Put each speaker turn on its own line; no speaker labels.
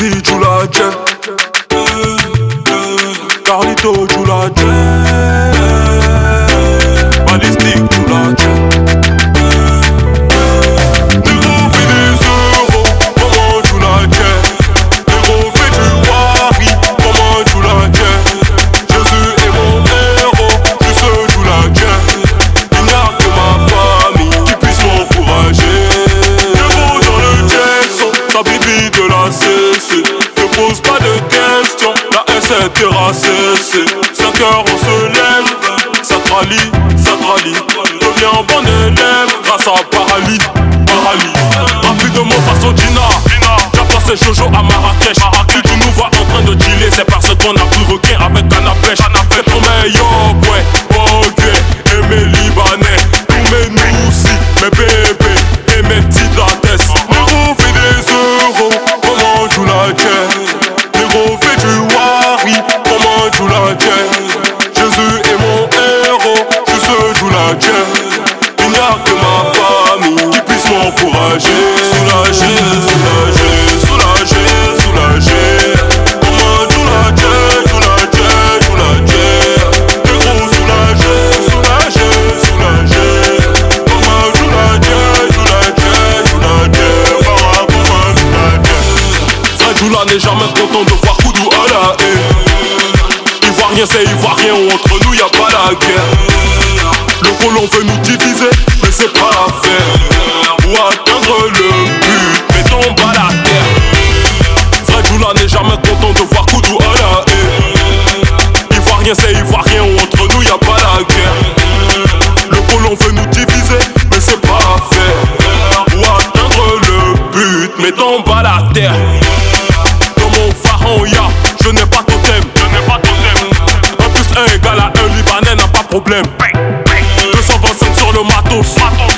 Easy, tu Carlito, tu cessé 5 heures on se lève. Ça rallie, ça rallie. Deviens bon élève grâce à Parali Parali. Rapidement façon Gina. J'ai passé Jojo à Marrakech. Si tu nous vois en train de dealer C'est parce qu'on a requin avec canne à pêche. C'est pour yo boy, M'encourager Soulager, soulager, soulager, soulager Comment tu la la la la la la la Fred Joula n'est jamais content de voir Koudou à la haie. Ivoirien c'est Ivoirien, entre nous y a pas la guerre. Le colon veut nous diviser, mais c'est pas l'affaire Atteindre le but, mettons bas la terre Joula n'est jamais content de voir Koudou à la haie Ivoirien c'est Ivoirien, entre nous y a pas la guerre Le colon veut nous diviser, mais c'est pas l'affaire Pour atteindre le but, mettons bas la terre dans mon pharaon, ya, je n'ai pas totem. Je n'ai pas totem. Un plus un égale à un Libanais n'a pas problème. 225 sur le matos. Le